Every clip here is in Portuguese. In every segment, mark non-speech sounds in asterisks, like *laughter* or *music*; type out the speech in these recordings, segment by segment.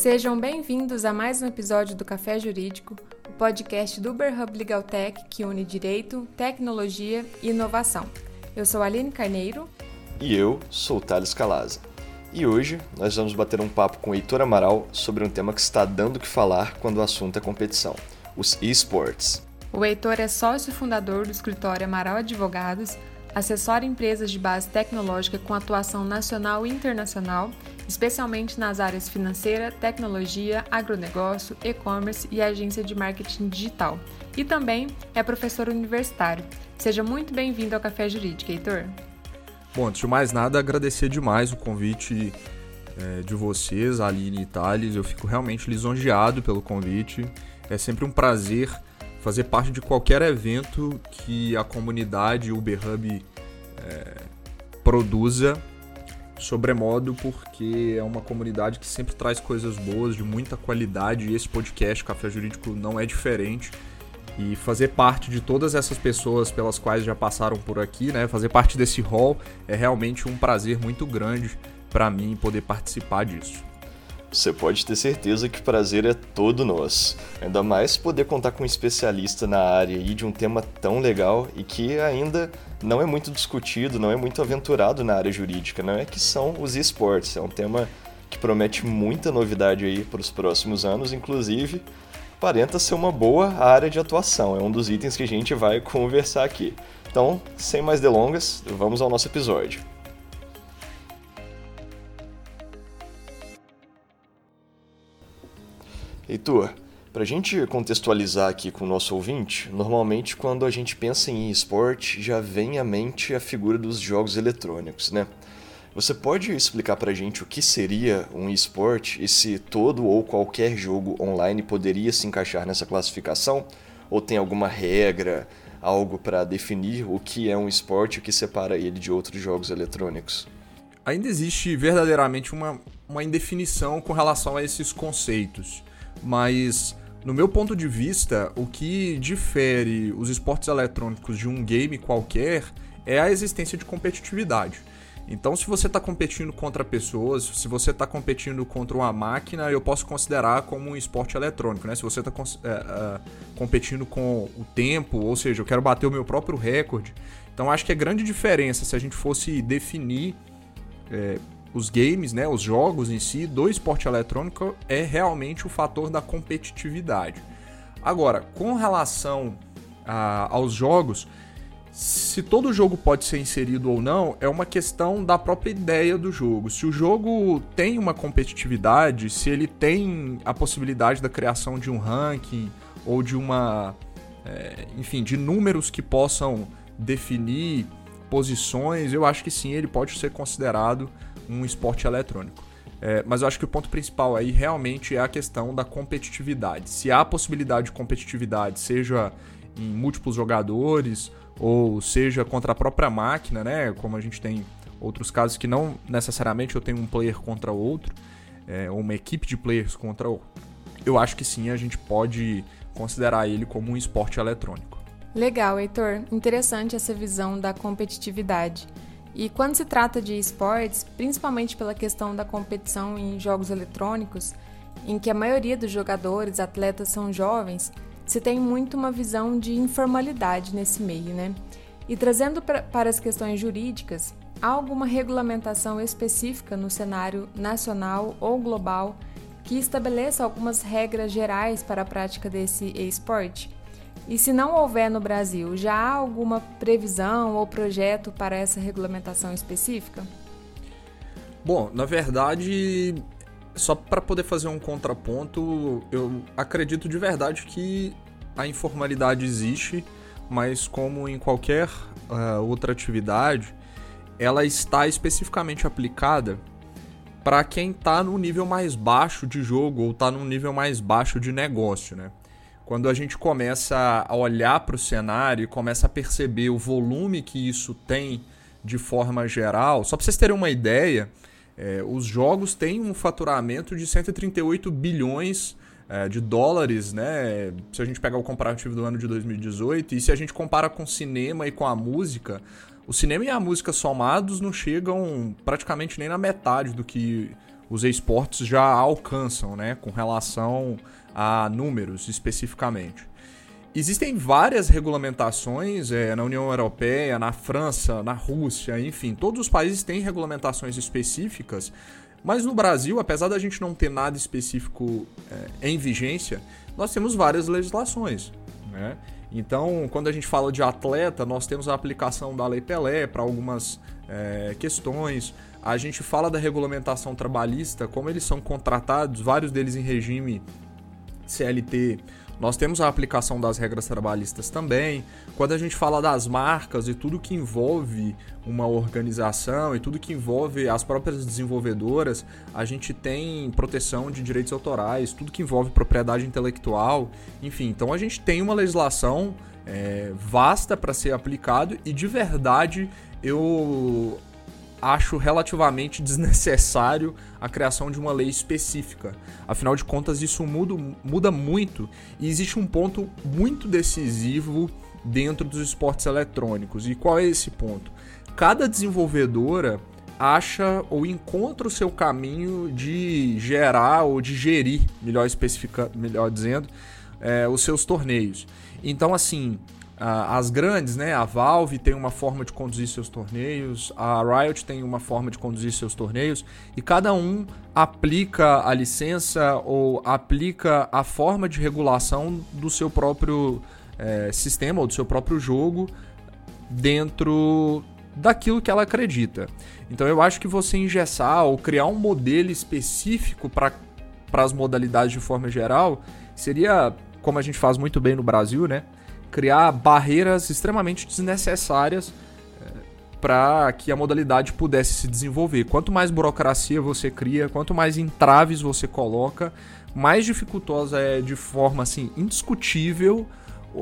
Sejam bem-vindos a mais um episódio do Café Jurídico, o podcast do Uberhub Legal Tech que une direito, tecnologia e inovação. Eu sou Aline Carneiro. E eu sou Thales Calaza. E hoje nós vamos bater um papo com o Heitor Amaral sobre um tema que está dando o que falar quando o assunto é competição: os esportes. O Heitor é sócio fundador do escritório Amaral Advogados, assessora empresas de base tecnológica com atuação nacional e internacional especialmente nas áreas financeira, tecnologia, agronegócio, e-commerce e agência de marketing digital. E também é professor universitário. Seja muito bem-vindo ao Café Jurídico, Heitor. Bom, antes de mais nada, agradecer demais o convite é, de vocês, Aline e Thales. Eu fico realmente lisonjeado pelo convite. É sempre um prazer fazer parte de qualquer evento que a comunidade UberHub é, produza sobremodo porque é uma comunidade que sempre traz coisas boas, de muita qualidade, e esse podcast Café Jurídico não é diferente. E fazer parte de todas essas pessoas pelas quais já passaram por aqui, né? Fazer parte desse hall é realmente um prazer muito grande para mim poder participar disso. Você pode ter certeza que o prazer é todo nosso. Ainda mais poder contar com um especialista na área e de um tema tão legal e que ainda não é muito discutido, não é muito aventurado na área jurídica, não é que são os esportes. É um tema que promete muita novidade aí para os próximos anos, inclusive aparenta ser uma boa área de atuação. É um dos itens que a gente vai *laughs* conversar aqui. Então, sem mais delongas, vamos ao nosso episódio. Heitor, para a gente contextualizar aqui com o nosso ouvinte, normalmente quando a gente pensa em esporte já vem à mente a figura dos jogos eletrônicos, né? Você pode explicar para a gente o que seria um esporte e se todo ou qualquer jogo online poderia se encaixar nessa classificação? Ou tem alguma regra, algo para definir o que é um esporte e o que separa ele de outros jogos eletrônicos? Ainda existe verdadeiramente uma, uma indefinição com relação a esses conceitos mas no meu ponto de vista, o que difere os esportes eletrônicos de um game qualquer é a existência de competitividade. Então, se você está competindo contra pessoas, se você está competindo contra uma máquina, eu posso considerar como um esporte eletrônico, né? Se você está é, é, competindo com o tempo, ou seja, eu quero bater o meu próprio recorde. Então, acho que a grande diferença, se a gente fosse definir é, os games, né, os jogos em si do esporte eletrônico é realmente o fator da competitividade. Agora, com relação a, aos jogos, se todo jogo pode ser inserido ou não é uma questão da própria ideia do jogo. Se o jogo tem uma competitividade, se ele tem a possibilidade da criação de um ranking ou de uma, é, enfim, de números que possam definir posições, eu acho que sim, ele pode ser considerado um esporte eletrônico. É, mas eu acho que o ponto principal aí realmente é a questão da competitividade. Se há possibilidade de competitividade, seja em múltiplos jogadores ou seja contra a própria máquina, né? Como a gente tem outros casos que não necessariamente eu tenho um player contra outro, é, ou uma equipe de players contra outro. Eu acho que sim, a gente pode considerar ele como um esporte eletrônico. Legal, Heitor. Interessante essa visão da competitividade. E quando se trata de esportes, principalmente pela questão da competição em jogos eletrônicos, em que a maioria dos jogadores, atletas são jovens, se tem muito uma visão de informalidade nesse meio, né? E trazendo pra, para as questões jurídicas, há alguma regulamentação específica no cenário nacional ou global que estabeleça algumas regras gerais para a prática desse esporte? E se não houver no Brasil, já há alguma previsão ou projeto para essa regulamentação específica? Bom, na verdade, só para poder fazer um contraponto, eu acredito de verdade que a informalidade existe, mas como em qualquer uh, outra atividade, ela está especificamente aplicada para quem está no nível mais baixo de jogo ou está no nível mais baixo de negócio, né? Quando a gente começa a olhar para o cenário e começa a perceber o volume que isso tem de forma geral, só para vocês terem uma ideia, é, os jogos têm um faturamento de 138 bilhões é, de dólares, né? Se a gente pegar o comparativo do ano de 2018, e se a gente compara com o cinema e com a música, o cinema e a música somados não chegam praticamente nem na metade do que os esportes já alcançam, né, com relação a números especificamente. Existem várias regulamentações é, na União Europeia, na França, na Rússia, enfim, todos os países têm regulamentações específicas, mas no Brasil, apesar da gente não ter nada específico é, em vigência, nós temos várias legislações. Né? Então, quando a gente fala de atleta, nós temos a aplicação da Lei Pelé para algumas é, questões. A gente fala da regulamentação trabalhista, como eles são contratados, vários deles em regime CLT nós temos a aplicação das regras trabalhistas também. Quando a gente fala das marcas e tudo que envolve uma organização e tudo que envolve as próprias desenvolvedoras, a gente tem proteção de direitos autorais, tudo que envolve propriedade intelectual, enfim. Então a gente tem uma legislação é, vasta para ser aplicado e de verdade eu acho relativamente *laughs* desnecessário a criação de uma lei específica. Afinal de contas, isso muda, muda muito e existe um ponto muito decisivo dentro dos esportes eletrônicos. E qual é esse ponto? Cada desenvolvedora acha ou encontra o seu caminho de gerar ou de gerir, melhor, especifica, melhor dizendo, é, os seus torneios. Então, assim, as grandes, né? A Valve tem uma forma de conduzir seus torneios, a Riot tem uma forma de conduzir seus torneios, e cada um aplica a licença ou aplica a forma de regulação do seu próprio é, sistema ou do seu próprio jogo dentro daquilo que ela acredita. Então eu acho que você engessar ou criar um modelo específico para as modalidades de forma geral seria, como a gente faz muito bem no Brasil, né? Criar barreiras extremamente desnecessárias é, para que a modalidade pudesse se desenvolver. Quanto mais burocracia você cria, quanto mais entraves você coloca, mais dificultosa é de forma assim indiscutível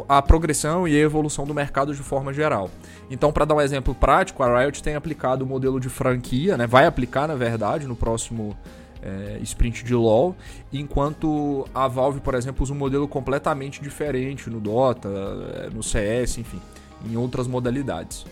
a progressão e a evolução do mercado de forma geral. Então, para dar um exemplo prático, a Riot tem aplicado o modelo de franquia, né? vai aplicar na verdade no próximo é, sprint de LoL, enquanto a Valve, por exemplo, usa um modelo completamente diferente no Dota, é, no CS, enfim, em outras modalidades.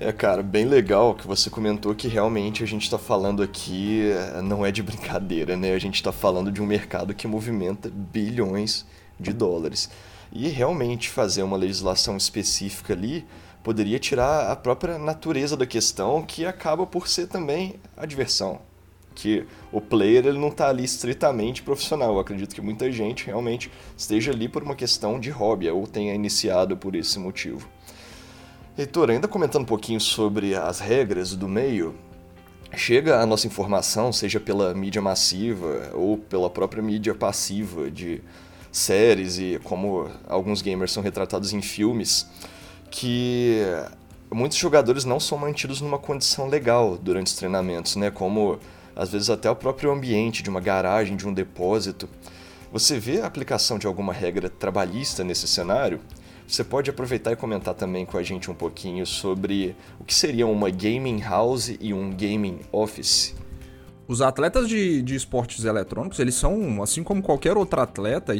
É, cara, bem legal que você comentou que realmente a gente está falando aqui é, não é de brincadeira, né? A gente está falando de um mercado que movimenta bilhões de dólares. E realmente fazer uma legislação específica ali poderia tirar a própria natureza da questão, que acaba por ser também a diversão que o player ele não está ali estritamente profissional. Eu acredito que muita gente realmente esteja ali por uma questão de hobby ou tenha iniciado por esse motivo. Heitor, ainda comentando um pouquinho sobre as regras do meio, chega a nossa informação, seja pela mídia massiva ou pela própria mídia passiva de séries e como alguns gamers são retratados em filmes, que muitos jogadores não são mantidos numa condição legal durante os treinamentos, né? Como às vezes até o próprio ambiente de uma garagem, de um depósito. Você vê a aplicação de alguma regra trabalhista nesse cenário? Você pode aproveitar e comentar também com a gente um pouquinho sobre o que seria uma gaming house e um gaming office. Os atletas de, de esportes eletrônicos, eles são, assim como qualquer outro atleta,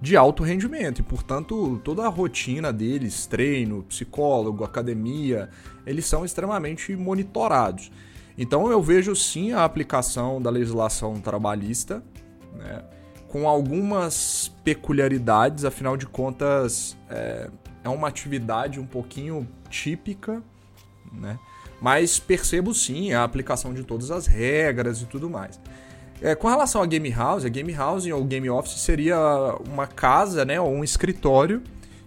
de alto rendimento e, portanto, toda a rotina deles, treino, psicólogo, academia, eles são extremamente monitorados. Então eu vejo sim a aplicação da legislação trabalhista, né, com algumas peculiaridades, afinal de contas é, é uma atividade um pouquinho típica, né, mas percebo sim a aplicação de todas as regras e tudo mais. É, com relação a game house, a game house ou game office seria uma casa, né, ou um escritório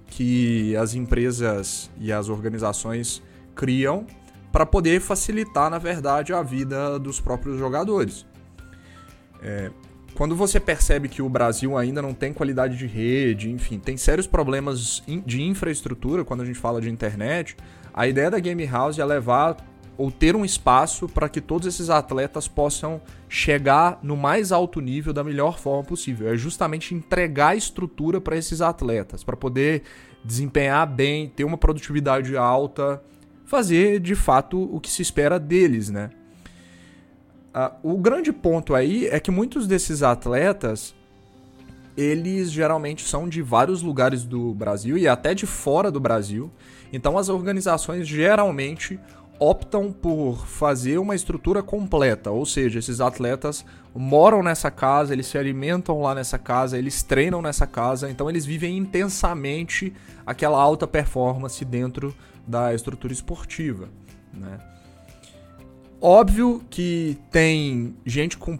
que as empresas e as organizações criam para poder facilitar, na verdade, a vida dos próprios jogadores. É, quando você percebe que o Brasil ainda não tem qualidade de rede, enfim, tem sérios problemas de infraestrutura quando a gente fala de internet, a ideia da Game House é levar ou ter um espaço para que todos esses atletas possam chegar no mais alto nível da melhor forma possível. É justamente entregar estrutura para esses atletas, para poder desempenhar bem, ter uma produtividade alta, fazer de fato o que se espera deles, né? Uh, o grande ponto aí é que muitos desses atletas eles geralmente são de vários lugares do Brasil e até de fora do Brasil. Então as organizações geralmente optam por fazer uma estrutura completa, ou seja, esses atletas moram nessa casa, eles se alimentam lá nessa casa, eles treinam nessa casa, então eles vivem intensamente aquela alta performance dentro da estrutura esportiva. Né? Óbvio que tem gente com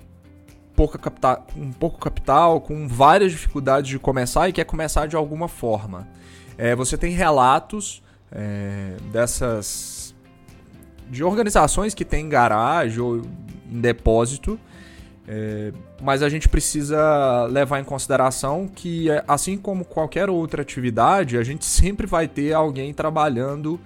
pouca capital, um pouco capital, com várias dificuldades de começar e quer começar de alguma forma. É, você tem relatos é, dessas de organizações que têm garagem ou em depósito, é, mas a gente precisa levar em consideração que, é, assim como qualquer outra atividade, a gente sempre vai ter alguém trabalhando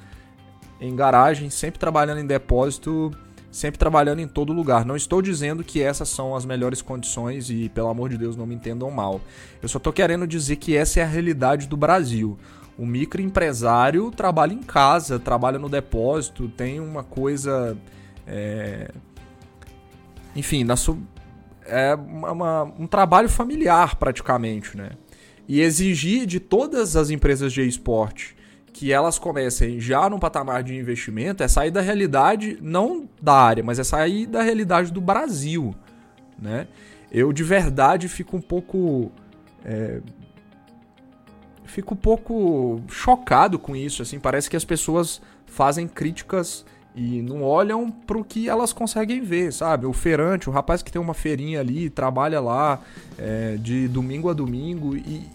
em garagem, sempre trabalhando em depósito sempre trabalhando em todo lugar. Não estou dizendo que essas são as melhores condições e, pelo amor de Deus, não me entendam mal. Eu só estou querendo dizer que essa é a realidade do Brasil. O microempresário trabalha em casa, trabalha no depósito, tem uma coisa. É... Enfim, na su... é uma, um trabalho familiar praticamente, né? E exigir de todas as empresas de esporte que elas comecem já num patamar de investimento é sair da realidade, não da área, mas é sair da realidade do Brasil, né? Eu de verdade fico um pouco. É, fico um pouco chocado com isso, assim, parece que as pessoas fazem críticas e não olham para o que elas conseguem ver, sabe? O feirante, o rapaz que tem uma feirinha ali, trabalha lá é, de domingo a domingo e.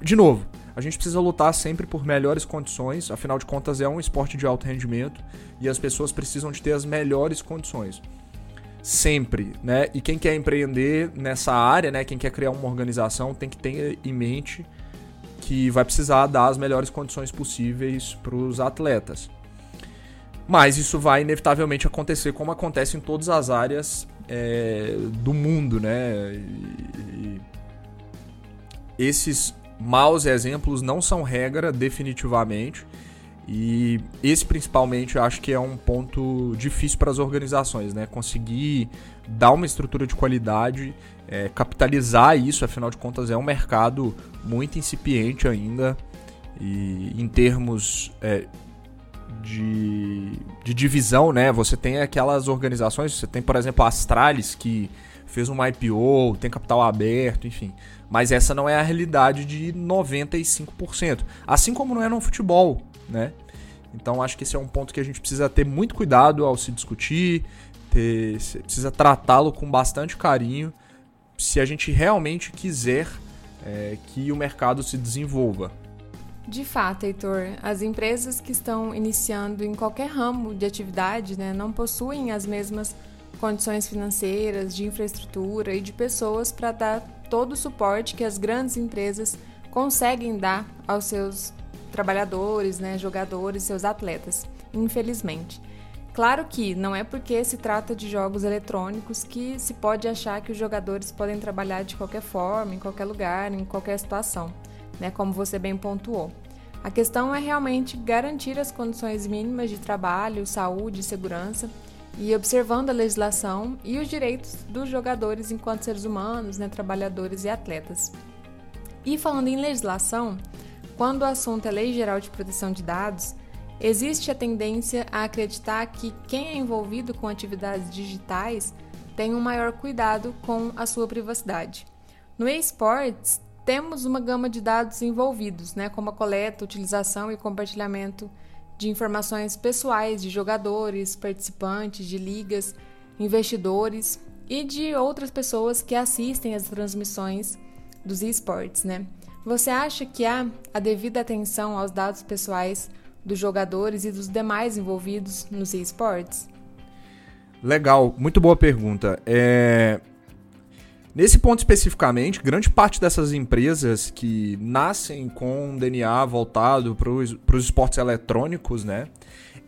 De novo, a gente precisa lutar sempre por melhores condições, afinal de contas é um esporte de alto rendimento e as pessoas precisam de ter as melhores condições. Sempre, né? E quem quer empreender nessa área, né, quem quer criar uma organização, tem que ter em mente que vai precisar dar as melhores condições possíveis para os atletas. Mas isso vai inevitavelmente acontecer como acontece em todas as áreas é, do mundo, né? E, e esses maus exemplos não são regra, definitivamente. E esse principalmente eu acho que é um ponto difícil para as organizações, né? Conseguir dar uma estrutura de qualidade, é, capitalizar isso, afinal de contas é um mercado muito incipiente ainda. E em termos é, de, de divisão, né? Você tem aquelas organizações, você tem, por exemplo, a Astralis, que fez um IPO, tem capital aberto, enfim. Mas essa não é a realidade de 95%. Assim como não é no futebol, né? Então acho que esse é um ponto que a gente precisa ter muito cuidado ao se discutir, ter, precisa tratá-lo com bastante carinho, se a gente realmente quiser é, que o mercado se desenvolva. De fato, Heitor, as empresas que estão iniciando em qualquer ramo de atividade né, não possuem as mesmas condições financeiras, de infraestrutura e de pessoas para dar todo o suporte que as grandes empresas conseguem dar aos seus trabalhadores, né, jogadores, seus atletas, infelizmente. Claro que não é porque se trata de jogos eletrônicos que se pode achar que os jogadores podem trabalhar de qualquer forma, em qualquer lugar, em qualquer situação, né, como você bem pontuou. A questão é realmente garantir as condições mínimas de trabalho, saúde e segurança e observando a legislação e os direitos dos jogadores enquanto seres humanos, né, trabalhadores e atletas. E falando em legislação, quando o assunto é Lei Geral de Proteção de Dados, existe a tendência a acreditar que quem é envolvido com atividades digitais tem um maior cuidado com a sua privacidade. No eSports, temos uma gama de dados envolvidos, né, como a coleta, utilização e compartilhamento de informações pessoais de jogadores, participantes de ligas, investidores e de outras pessoas que assistem às transmissões dos esportes, né? Você acha que há a devida atenção aos dados pessoais dos jogadores e dos demais envolvidos nos esportes? Legal, muito boa pergunta. É... Nesse ponto especificamente, grande parte dessas empresas que nascem com um DNA voltado para os esportes eletrônicos, né?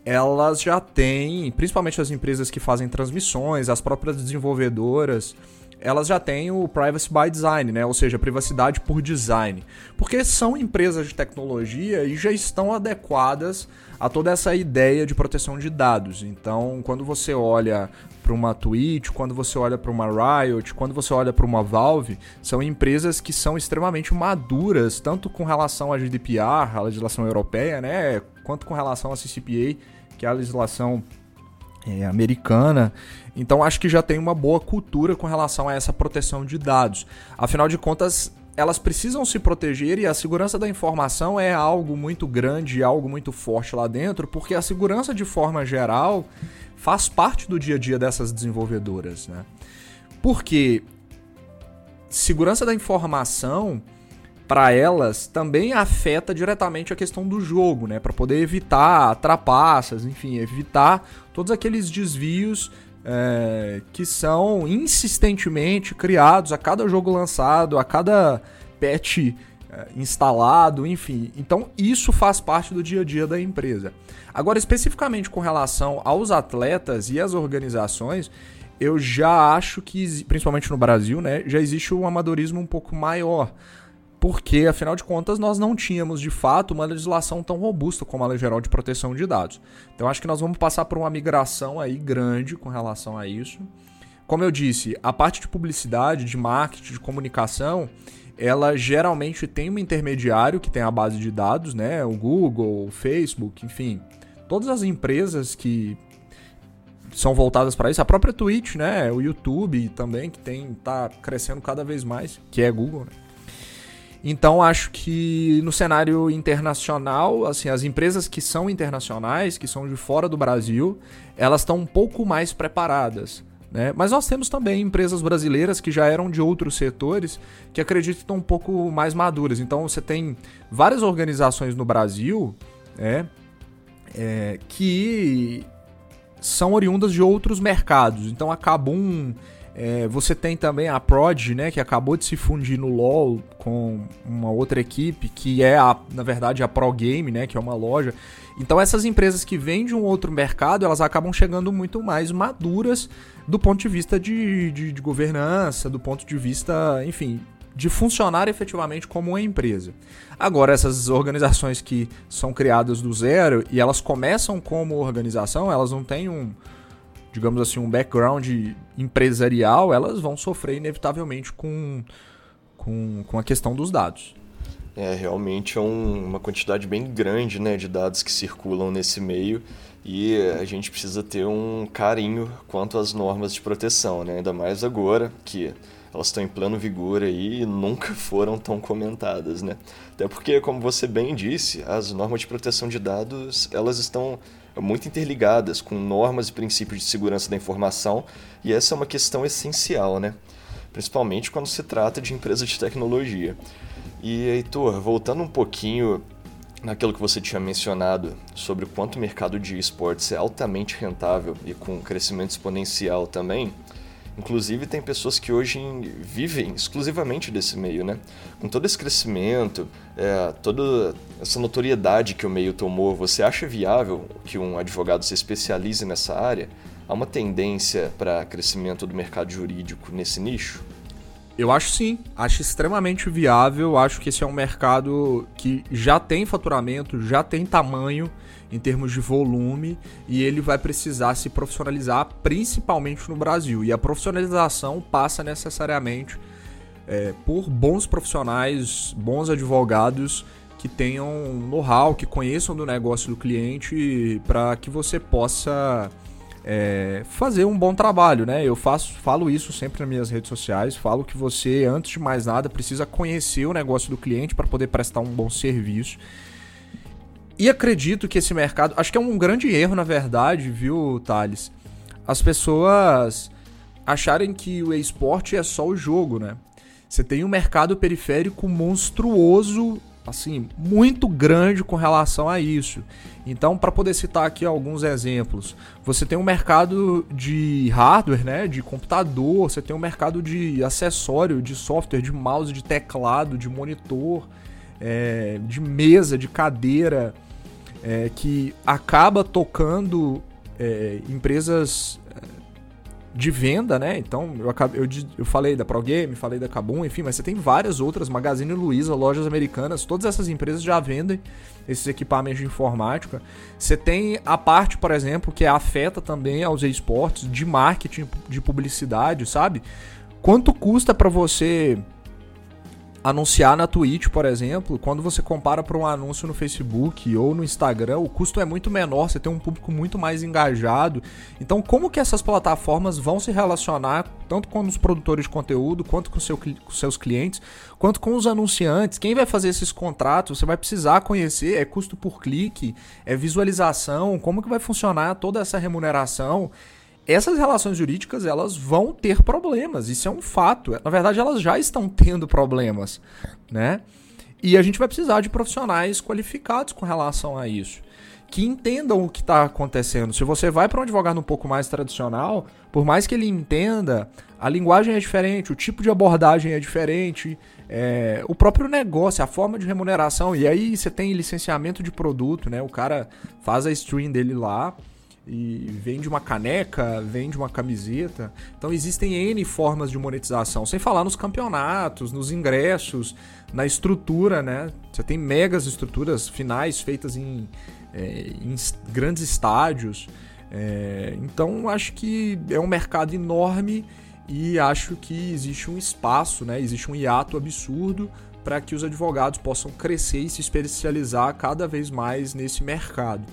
Elas já têm, principalmente as empresas que fazem transmissões, as próprias desenvolvedoras, elas já têm o privacy by design, né? Ou seja, privacidade por design. Porque são empresas de tecnologia e já estão adequadas a toda essa ideia de proteção de dados. Então, quando você olha para uma Twitch, quando você olha para uma Riot, quando você olha para uma Valve, são empresas que são extremamente maduras, tanto com relação à GDPR, a legislação europeia, né, quanto com relação à CCPA, que é a legislação é, americana. Então acho que já tem uma boa cultura com relação a essa proteção de dados. Afinal de contas, elas precisam se proteger e a segurança da informação é algo muito grande, algo muito forte lá dentro, porque a segurança de forma geral faz parte do dia a dia dessas desenvolvedoras, né? Porque segurança da informação para elas também afeta diretamente a questão do jogo, né? Para poder evitar trapaças, enfim, evitar todos aqueles desvios é, que são insistentemente criados a cada jogo lançado, a cada patch é, instalado, enfim. Então isso faz parte do dia a dia da empresa. Agora, especificamente com relação aos atletas e às organizações, eu já acho que, principalmente no Brasil, né, já existe um amadorismo um pouco maior porque, afinal de contas, nós não tínhamos de fato uma legislação tão robusta como a Lei Geral de Proteção de Dados. Então, acho que nós vamos passar por uma migração aí grande com relação a isso. Como eu disse, a parte de publicidade, de marketing, de comunicação, ela geralmente tem um intermediário que tem a base de dados, né? O Google, o Facebook, enfim, todas as empresas que são voltadas para isso, a própria Twitch, né? O YouTube também que tem tá crescendo cada vez mais, que é Google, né? Então acho que no cenário internacional, assim, as empresas que são internacionais, que são de fora do Brasil, elas estão um pouco mais preparadas. Né? Mas nós temos também empresas brasileiras que já eram de outros setores que acredito que estão um pouco mais maduras. Então você tem várias organizações no Brasil né, é, que são oriundas de outros mercados. Então a Kabum é, você tem também a Prod, né, que acabou de se fundir no LoL com uma outra equipe, que é, a, na verdade, a Pro Game, né, que é uma loja. Então essas empresas que vêm de um outro mercado, elas acabam chegando muito mais maduras do ponto de vista de, de, de governança, do ponto de vista, enfim, de funcionar efetivamente como uma empresa. Agora, essas organizações que são criadas do zero e elas começam como organização, elas não têm um, digamos assim, um background empresarial, elas vão sofrer inevitavelmente com, com, com a questão dos dados. É, realmente é um, uma quantidade bem grande né, de dados que circulam nesse meio e a gente precisa ter um carinho quanto às normas de proteção, né? ainda mais agora que elas estão em pleno vigor aí e nunca *laughs* foram tão comentadas, né? Até porque, como você bem disse, as normas de proteção de dados, elas estão muito interligadas com normas e princípios de segurança da informação, e essa é uma questão essencial, né? Principalmente quando se trata de empresas de tecnologia. E, Heitor, voltando um pouquinho naquilo que você tinha mencionado sobre o quanto o mercado de esportes é altamente rentável e com crescimento exponencial também, Inclusive, tem pessoas que hoje vivem exclusivamente desse meio, né? Com todo esse crescimento, é, toda essa notoriedade que o meio tomou, você acha viável que um advogado se especialize nessa área? Há uma tendência para crescimento do mercado jurídico nesse nicho? Eu acho sim, acho extremamente viável. Acho que esse é um mercado que já tem faturamento, já tem tamanho em termos de volume e ele vai precisar se profissionalizar principalmente no Brasil. E a profissionalização passa necessariamente é, por bons profissionais, bons advogados que tenham know-how, que conheçam do negócio do cliente para que você possa é, fazer um bom trabalho, né? Eu faço, falo isso sempre nas minhas redes sociais, falo que você, antes de mais nada, precisa conhecer o negócio do cliente para poder prestar um bom serviço. E acredito que esse mercado. Acho que é um grande erro, na verdade, viu, Thales? As pessoas acharem que o esporte é só o jogo, né? Você tem um mercado periférico monstruoso, assim, muito grande com relação a isso. Então, para poder citar aqui alguns exemplos, você tem um mercado de hardware, né, de computador, você tem um mercado de acessório, de software, de mouse, de teclado, de monitor, é, de mesa, de cadeira é, que acaba tocando é, empresas de venda, né? Então, eu, acabei, eu, eu falei da Pro Game, falei da Kabum, enfim, mas você tem várias outras, Magazine Luiza, lojas americanas, todas essas empresas já vendem esses equipamentos de informática. Você tem a parte, por exemplo, que afeta também aos esportes de marketing, de publicidade, sabe? Quanto custa para você anunciar na Twitch, por exemplo, quando você compara para um anúncio no Facebook ou no Instagram, o custo é muito menor, você tem um público muito mais engajado. Então, como que essas plataformas vão se relacionar tanto com os produtores de conteúdo, quanto com, seu, com seus clientes, quanto com os anunciantes? Quem vai fazer esses contratos? Você vai precisar conhecer, é custo por clique, é visualização, como que vai funcionar toda essa remuneração? Essas relações jurídicas elas vão ter problemas, isso é um fato. Na verdade, elas já estão tendo problemas, né? E a gente vai precisar de profissionais qualificados com relação a isso, que entendam o que está acontecendo. Se você vai para um advogado um pouco mais tradicional, por mais que ele entenda, a linguagem é diferente, o tipo de abordagem é diferente, é, o próprio negócio, a forma de remuneração. E aí você tem licenciamento de produto, né? O cara faz a stream dele lá e vende uma caneca, vende uma camiseta. Então existem N formas de monetização, sem falar nos campeonatos, nos ingressos, na estrutura, né? Você tem megas estruturas finais feitas em, é, em grandes estádios. É, então acho que é um mercado enorme e acho que existe um espaço, né? Existe um hiato absurdo para que os advogados possam crescer e se especializar cada vez mais nesse mercado.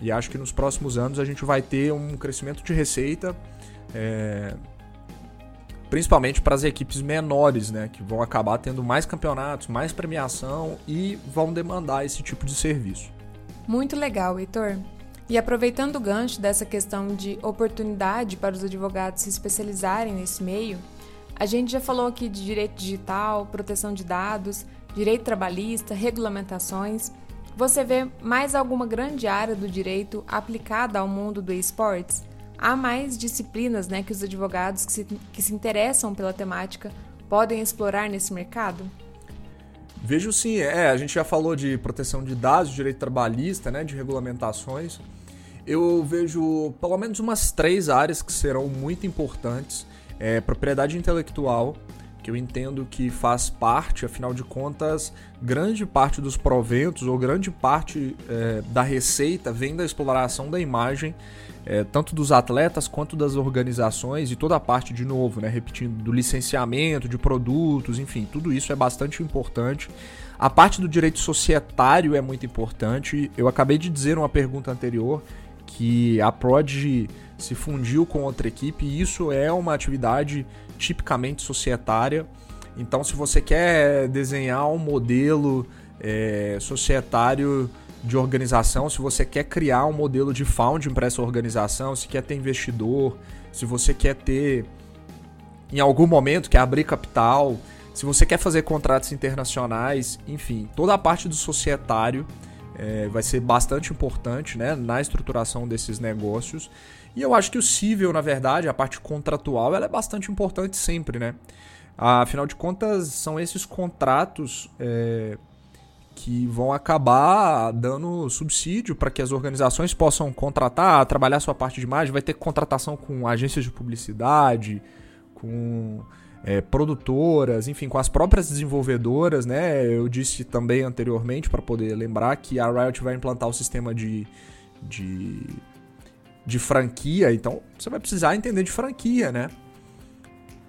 E acho que nos próximos anos a gente vai ter um crescimento de receita, é, principalmente para as equipes menores, né, que vão acabar tendo mais campeonatos, mais premiação e vão demandar esse tipo de serviço. Muito legal, Heitor. E aproveitando o gancho dessa questão de oportunidade para os advogados se especializarem nesse meio, a gente já falou aqui de direito digital, proteção de dados, direito trabalhista, regulamentações. Você vê mais alguma grande área do direito aplicada ao mundo do esportes? Há mais disciplinas né, que os advogados que se, que se interessam pela temática podem explorar nesse mercado? Vejo sim, é, a gente já falou de proteção de dados, direito trabalhista, né, de regulamentações. Eu vejo pelo menos umas três áreas que serão muito importantes. É, propriedade intelectual, que eu entendo que faz parte, afinal de contas, grande parte dos proventos ou grande parte é, da receita vem da exploração da imagem, é, tanto dos atletas quanto das organizações e toda a parte, de novo, né, repetindo, do licenciamento de produtos, enfim, tudo isso é bastante importante. A parte do direito societário é muito importante. Eu acabei de dizer numa pergunta anterior que a Prod se fundiu com outra equipe e isso é uma atividade tipicamente societária. Então, se você quer desenhar um modelo é, societário de organização, se você quer criar um modelo de founding para essa organização, se quer ter investidor, se você quer ter, em algum momento, quer abrir capital, se você quer fazer contratos internacionais, enfim, toda a parte do societário é, vai ser bastante importante né, na estruturação desses negócios. E eu acho que o civil, na verdade, a parte contratual, ela é bastante importante sempre, né? Afinal de contas, são esses contratos é, que vão acabar dando subsídio para que as organizações possam contratar, trabalhar sua parte de imagem. Vai ter contratação com agências de publicidade, com é, produtoras, enfim, com as próprias desenvolvedoras, né? Eu disse também anteriormente, para poder lembrar, que a Riot vai implantar o sistema de, de de franquia, então você vai precisar entender de franquia, né?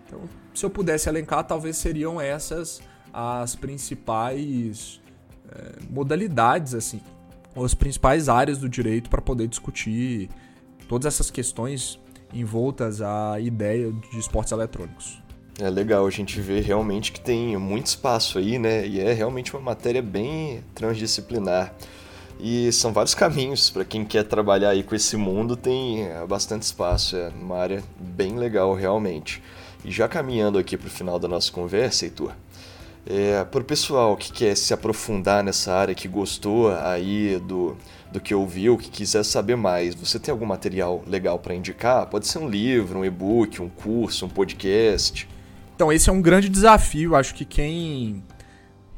Então, se eu pudesse elencar, talvez seriam essas as principais é, modalidades, assim, ou as principais áreas do direito para poder discutir todas essas questões envoltas à ideia de esportes eletrônicos. É legal a gente ver realmente que tem muito espaço aí, né? E é realmente uma matéria bem transdisciplinar. E são vários caminhos para quem quer trabalhar aí com esse mundo, tem é, bastante espaço, é uma área bem legal realmente. E já caminhando aqui para o final da nossa conversa, Heitor, é, para o pessoal que quer se aprofundar nessa área, que gostou aí do, do que ouviu, que quiser saber mais, você tem algum material legal para indicar? Pode ser um livro, um e-book, um curso, um podcast? Então, esse é um grande desafio. Acho que quem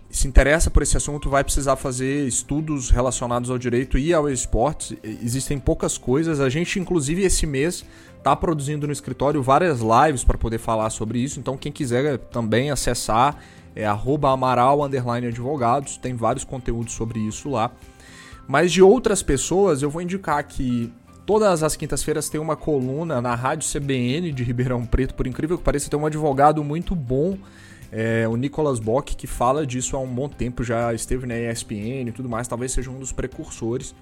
se interessa por esse assunto vai precisar fazer estudos relacionados ao direito e ao esportes. Existem poucas coisas. A gente, inclusive, esse mês está produzindo no escritório várias lives para poder falar sobre isso. Então, quem quiser também acessar é amaral advogados. Tem vários conteúdos sobre isso lá. Mas de outras pessoas, eu vou indicar que todas as quintas-feiras tem uma coluna na Rádio CBN de Ribeirão Preto. Por incrível que pareça, tem um advogado muito bom é, o Nicolas Bock, que fala disso há um bom tempo, já esteve na ESPN e tudo mais, talvez seja um dos precursores.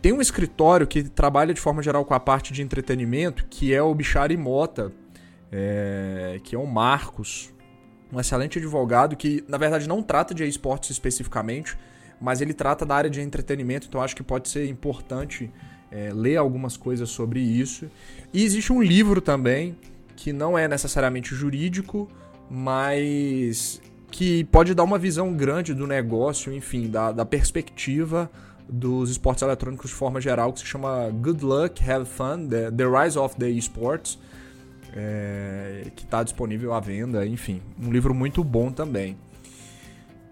Tem um escritório que trabalha de forma geral com a parte de entretenimento, que é o Bichari Mota, é, que é o Marcos, um excelente advogado que, na verdade, não trata de esportes especificamente, mas ele trata da área de entretenimento, então acho que pode ser importante é, ler algumas coisas sobre isso. E existe um livro também, que não é necessariamente jurídico, mas que pode dar uma visão grande do negócio, enfim, da, da perspectiva dos esportes eletrônicos de forma geral, que se chama Good Luck, Have Fun, The, the Rise of the Esports, é, que está disponível à venda, enfim, um livro muito bom também.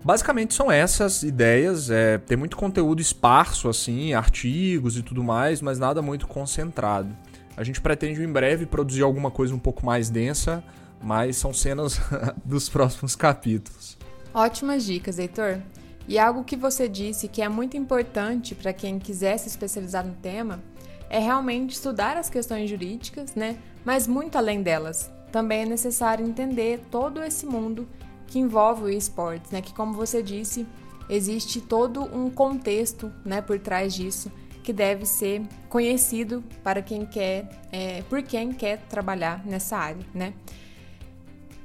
Basicamente são essas ideias, é, tem muito conteúdo esparso, assim, artigos e tudo mais, mas nada muito concentrado. A gente pretende em breve produzir alguma coisa um pouco mais densa, mas são cenas *laughs* dos próximos capítulos. Ótimas dicas, Heitor. E algo que você disse que é muito importante para quem quiser se especializar no tema é realmente estudar as questões jurídicas, né? Mas muito além delas. Também é necessário entender todo esse mundo que envolve o esportes, né? Que como você disse, existe todo um contexto, né, por trás disso que deve ser conhecido para quem quer, é, por quem quer trabalhar nessa área, né?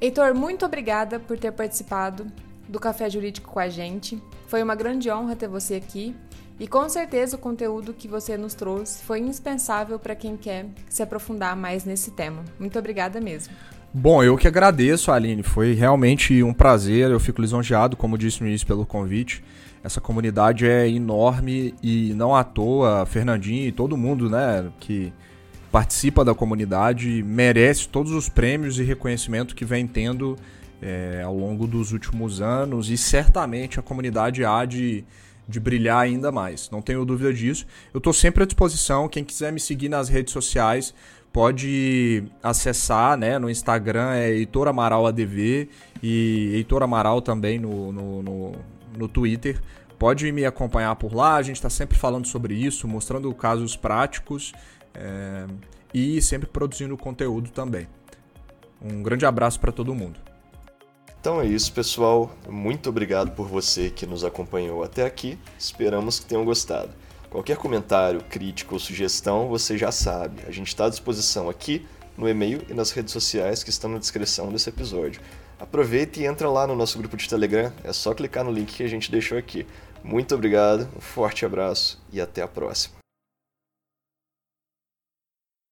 Heitor, muito obrigada por ter participado do Café Jurídico com a gente. Foi uma grande honra ter você aqui e com certeza o conteúdo que você nos trouxe foi indispensável para quem quer se aprofundar mais nesse tema. Muito obrigada mesmo. Bom, eu que agradeço, Aline. Foi realmente um prazer. Eu fico lisonjeado, como disse no início, pelo convite. Essa comunidade é enorme e não à toa, Fernandinho e todo mundo, né, que participa da comunidade, merece todos os prêmios e reconhecimento que vem tendo é, ao longo dos últimos anos e certamente a comunidade há de, de brilhar ainda mais, não tenho dúvida disso. Eu estou sempre à disposição, quem quiser me seguir nas redes sociais pode acessar, né, no Instagram é Heitor Amaral ADV e Heitor Amaral também no, no, no, no Twitter. Pode me acompanhar por lá, a gente está sempre falando sobre isso, mostrando casos práticos é, e sempre produzindo conteúdo também. Um grande abraço para todo mundo. Então é isso, pessoal. Muito obrigado por você que nos acompanhou até aqui. Esperamos que tenham gostado. Qualquer comentário, crítica ou sugestão, você já sabe. A gente está à disposição aqui no e-mail e nas redes sociais que estão na descrição desse episódio. Aproveite e entra lá no nosso grupo de Telegram. É só clicar no link que a gente deixou aqui. Muito obrigado, um forte abraço e até a próxima.